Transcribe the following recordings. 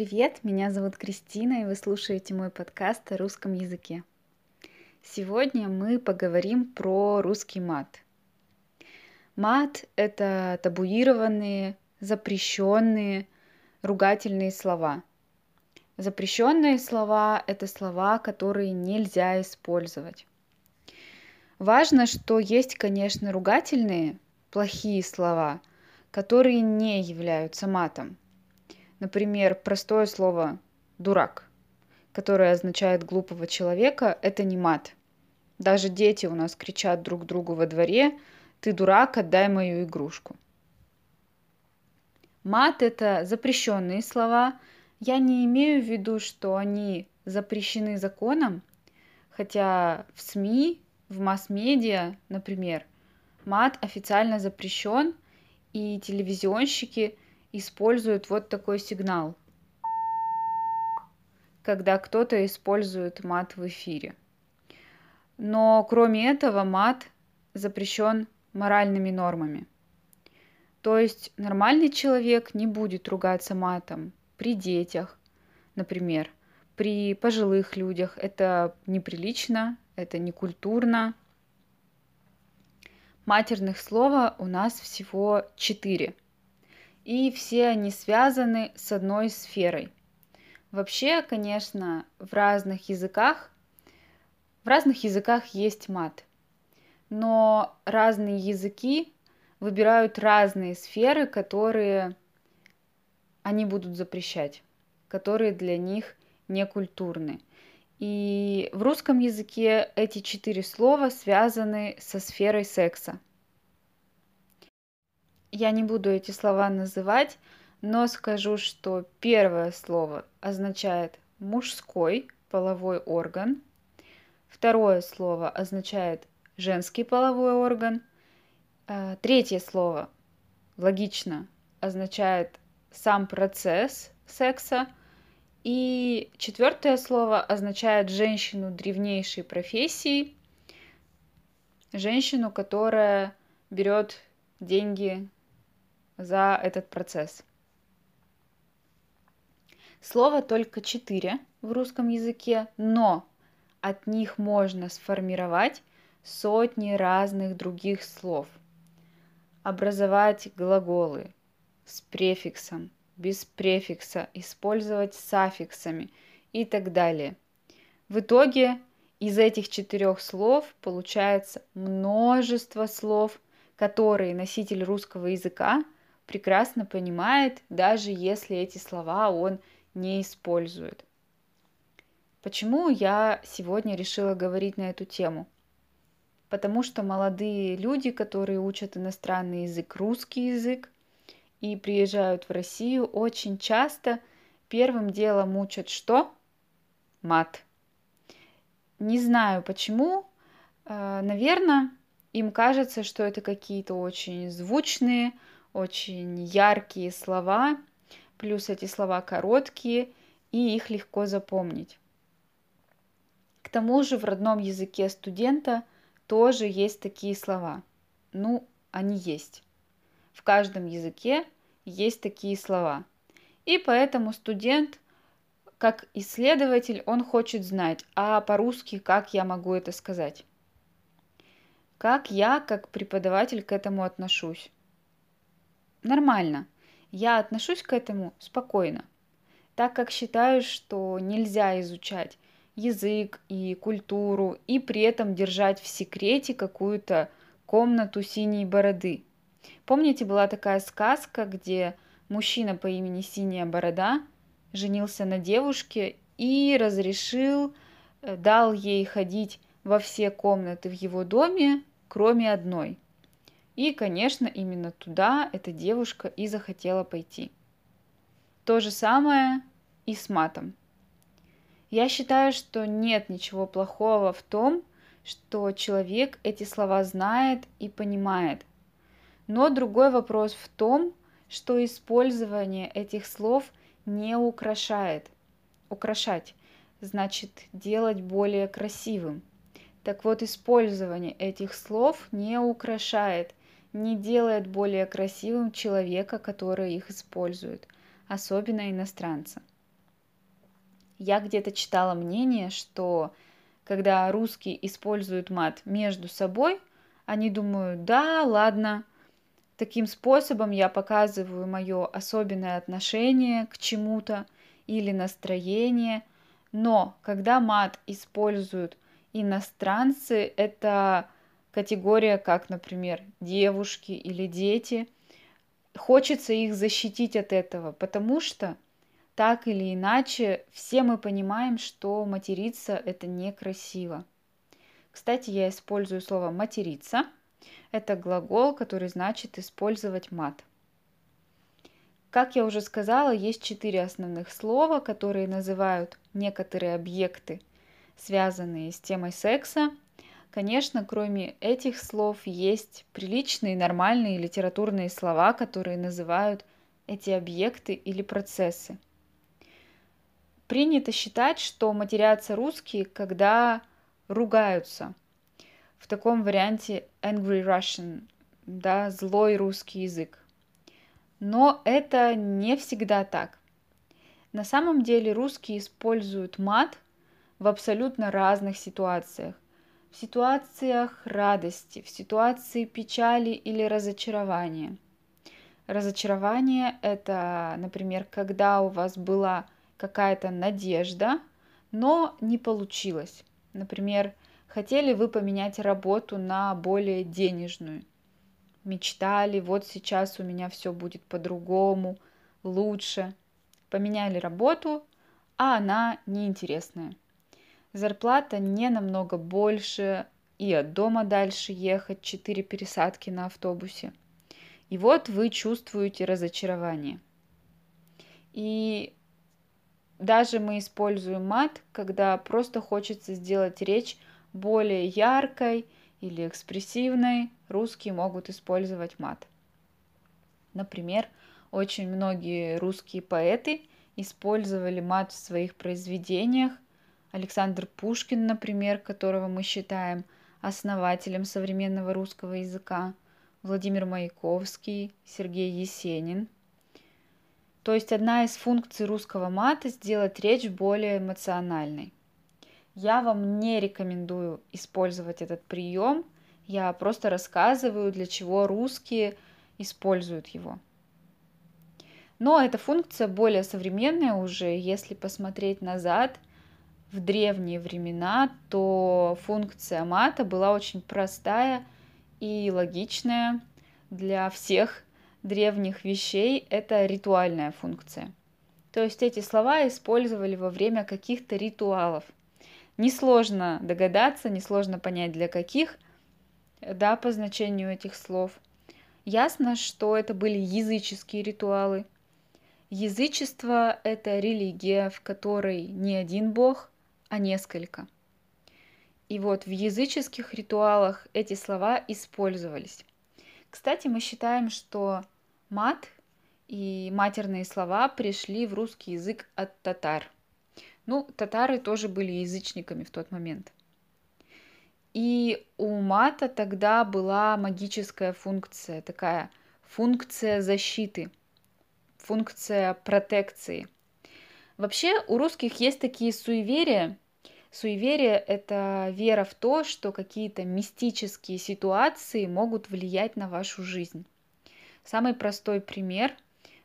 привет! Меня зовут Кристина, и вы слушаете мой подкаст о русском языке. Сегодня мы поговорим про русский мат. Мат — это табуированные, запрещенные, ругательные слова. Запрещенные слова — это слова, которые нельзя использовать. Важно, что есть, конечно, ругательные, плохие слова, которые не являются матом. Например, простое слово «дурак», которое означает глупого человека, это не мат. Даже дети у нас кричат друг другу во дворе «ты дурак, отдай мою игрушку». Мат – это запрещенные слова. Я не имею в виду, что они запрещены законом, хотя в СМИ, в масс-медиа, например, мат официально запрещен, и телевизионщики используют вот такой сигнал, когда кто-то использует мат в эфире. Но кроме этого мат запрещен моральными нормами. То есть нормальный человек не будет ругаться матом при детях, например, при пожилых людях. Это неприлично, это некультурно. Матерных слова у нас всего четыре. И все они связаны с одной сферой. Вообще, конечно, в разных языках, в разных языках есть мат. Но разные языки выбирают разные сферы, которые они будут запрещать, которые для них не культурны. И в русском языке эти четыре слова связаны со сферой секса. Я не буду эти слова называть, но скажу, что первое слово означает мужской половой орган, второе слово означает женский половой орган, а, третье слово, логично, означает сам процесс секса, и четвертое слово означает женщину древнейшей профессии, женщину, которая берет деньги за этот процесс. Слово только четыре в русском языке, но от них можно сформировать сотни разных других слов – образовать глаголы с префиксом, без префикса, использовать с и так далее. В итоге из этих четырех слов получается множество слов, которые носитель русского языка прекрасно понимает, даже если эти слова он не использует. Почему я сегодня решила говорить на эту тему? потому что молодые люди, которые учат иностранный язык, русский язык, и приезжают в Россию, очень часто первым делом учат что? Мат. Не знаю почему, а, наверное, им кажется, что это какие-то очень звучные, очень яркие слова, плюс эти слова короткие, и их легко запомнить. К тому же в родном языке студента – тоже есть такие слова. Ну, они есть. В каждом языке есть такие слова. И поэтому студент, как исследователь, он хочет знать, а по-русски как я могу это сказать? Как я, как преподаватель, к этому отношусь? Нормально. Я отношусь к этому спокойно, так как считаю, что нельзя изучать язык и культуру, и при этом держать в секрете какую-то комнату синей бороды. Помните, была такая сказка, где мужчина по имени Синяя Борода женился на девушке и разрешил, э, дал ей ходить во все комнаты в его доме, кроме одной. И, конечно, именно туда эта девушка и захотела пойти. То же самое и с матом. Я считаю, что нет ничего плохого в том, что человек эти слова знает и понимает. Но другой вопрос в том, что использование этих слов не украшает. Украшать значит делать более красивым. Так вот, использование этих слов не украшает, не делает более красивым человека, который их использует, особенно иностранца. Я где-то читала мнение, что когда русские используют мат между собой, они думают, да, ладно, таким способом я показываю мое особенное отношение к чему-то или настроение. Но когда мат используют иностранцы, это категория, как, например, девушки или дети. Хочется их защитить от этого, потому что так или иначе все мы понимаем, что материться это некрасиво. Кстати, я использую слово материться. Это глагол, который значит использовать мат. Как я уже сказала, есть четыре основных слова, которые называют некоторые объекты, связанные с темой секса, Конечно, кроме этих слов есть приличные, нормальные литературные слова, которые называют эти объекты или процессы. Принято считать, что матерятся русские, когда ругаются. В таком варианте angry Russian, да, злой русский язык. Но это не всегда так. На самом деле русские используют мат в абсолютно разных ситуациях в ситуациях радости, в ситуации печали или разочарования. Разочарование – это, например, когда у вас была какая-то надежда, но не получилось. Например, хотели вы поменять работу на более денежную. Мечтали, вот сейчас у меня все будет по-другому, лучше. Поменяли работу, а она неинтересная зарплата не намного больше, и от дома дальше ехать 4 пересадки на автобусе. И вот вы чувствуете разочарование. И даже мы используем мат, когда просто хочется сделать речь более яркой или экспрессивной, русские могут использовать мат. Например, очень многие русские поэты использовали мат в своих произведениях – Александр Пушкин, например, которого мы считаем основателем современного русского языка, Владимир Маяковский, Сергей Есенин. То есть одна из функций русского мата – сделать речь более эмоциональной. Я вам не рекомендую использовать этот прием, я просто рассказываю, для чего русские используют его. Но эта функция более современная уже, если посмотреть назад – в древние времена, то функция мата была очень простая и логичная для всех древних вещей. Это ритуальная функция. То есть эти слова использовали во время каких-то ритуалов. Несложно догадаться, несложно понять для каких, да, по значению этих слов. Ясно, что это были языческие ритуалы. Язычество – это религия, в которой не один бог, а несколько. И вот в языческих ритуалах эти слова использовались. Кстати, мы считаем, что мат и матерные слова пришли в русский язык от татар. Ну, татары тоже были язычниками в тот момент. И у мата тогда была магическая функция, такая функция защиты, функция протекции – Вообще у русских есть такие суеверия. Суеверие – это вера в то, что какие-то мистические ситуации могут влиять на вашу жизнь. Самый простой пример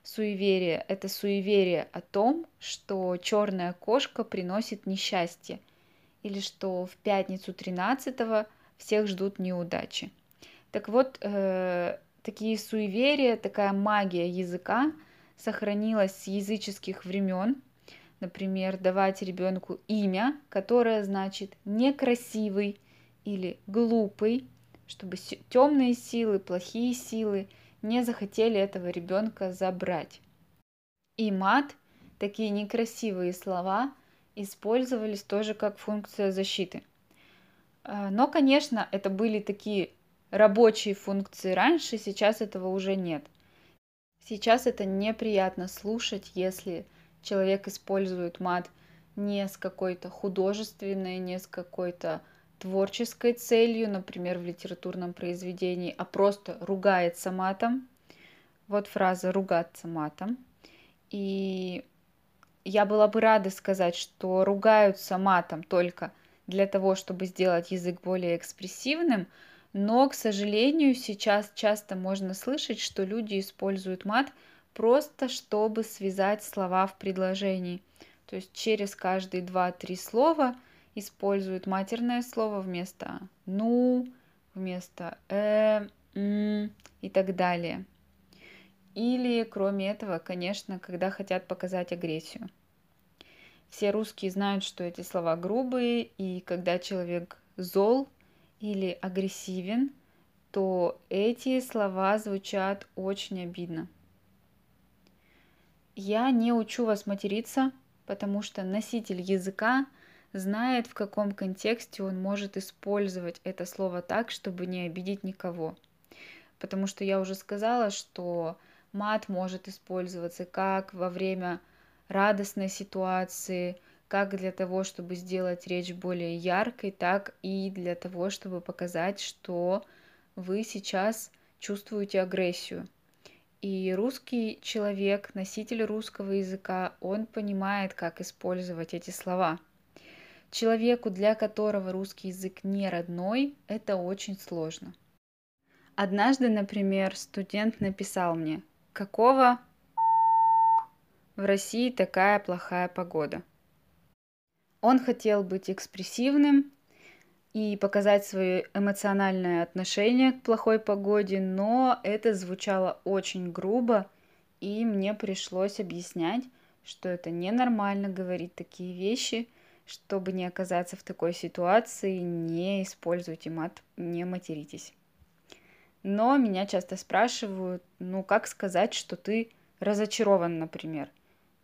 суеверия – это суеверие о том, что черная кошка приносит несчастье, или что в пятницу 13 всех ждут неудачи. Так вот, э, такие суеверия, такая магия языка сохранилась с языческих времен – Например, давать ребенку имя, которое значит некрасивый или глупый, чтобы темные силы, плохие силы не захотели этого ребенка забрать. И мат, такие некрасивые слова, использовались тоже как функция защиты. А, но, конечно, это были такие рабочие функции раньше, сейчас этого уже нет. Сейчас это неприятно слушать, если человек использует мат не с какой-то художественной, не с какой-то творческой целью, например, в литературном произведении, а просто ругается матом. Вот фраза «ругаться матом». И я была бы рада сказать, что ругаются матом только для того, чтобы сделать язык более экспрессивным, но, к сожалению, сейчас часто можно слышать, что люди используют мат просто чтобы связать слова в предложении. То есть через каждые два-три слова используют матерное слово вместо ну, вместо э, м и так далее. Или, кроме этого, конечно, когда хотят показать агрессию. Все русские знают, что эти слова грубые, и когда человек зол или агрессивен, то эти слова звучат очень обидно. Я не учу вас материться, потому что носитель языка знает, в каком контексте он может использовать это слово так, чтобы не обидеть никого. Потому что я уже сказала, что мат может использоваться как во время радостной ситуации, как для того, чтобы сделать речь более яркой, так и для того, чтобы показать, что вы сейчас чувствуете агрессию. И русский человек, носитель русского языка, он понимает, как использовать эти слова. Человеку, для которого русский язык не родной, это очень сложно. Однажды, например, студент написал мне, какого в России такая плохая погода. Он хотел быть экспрессивным и показать свое эмоциональное отношение к плохой погоде, но это звучало очень грубо, и мне пришлось объяснять, что это ненормально говорить такие вещи, чтобы не оказаться в такой ситуации, не используйте мат, не материтесь. Но меня часто спрашивают, ну как сказать, что ты разочарован, например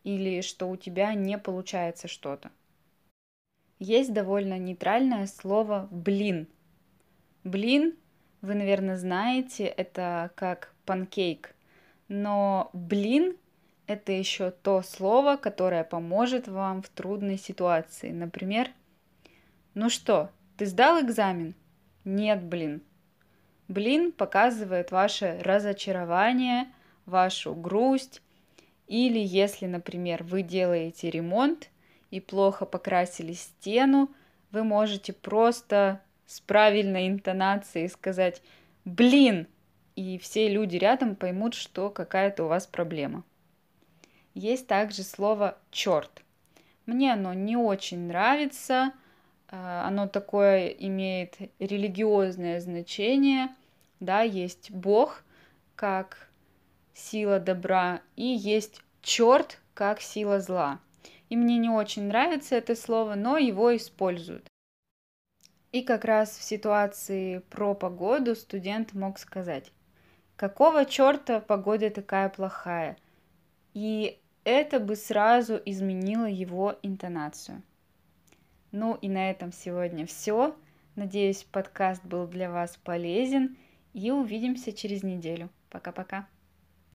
или что у тебя не получается что-то. Есть довольно нейтральное слово «блин». Блин, вы, наверное, знаете, это как панкейк, но блин – это еще то слово, которое поможет вам в трудной ситуации. Например, ну что, ты сдал экзамен? Нет, блин. Блин показывает ваше разочарование, вашу грусть, или если, например, вы делаете ремонт и плохо покрасили стену, вы можете просто с правильной интонацией сказать «блин», и все люди рядом поймут, что какая-то у вас проблема. Есть также слово «черт». Мне оно не очень нравится, а, оно такое имеет религиозное значение, да, есть Бог как сила добра, и есть черт как сила зла. И мне не очень нравится это слово, но его используют. И как раз в ситуации про погоду студент мог сказать, какого черта погода такая плохая? И это бы сразу изменило его интонацию. Ну и на этом сегодня все. Надеюсь, подкаст был для вас полезен. И увидимся через неделю. Пока-пока.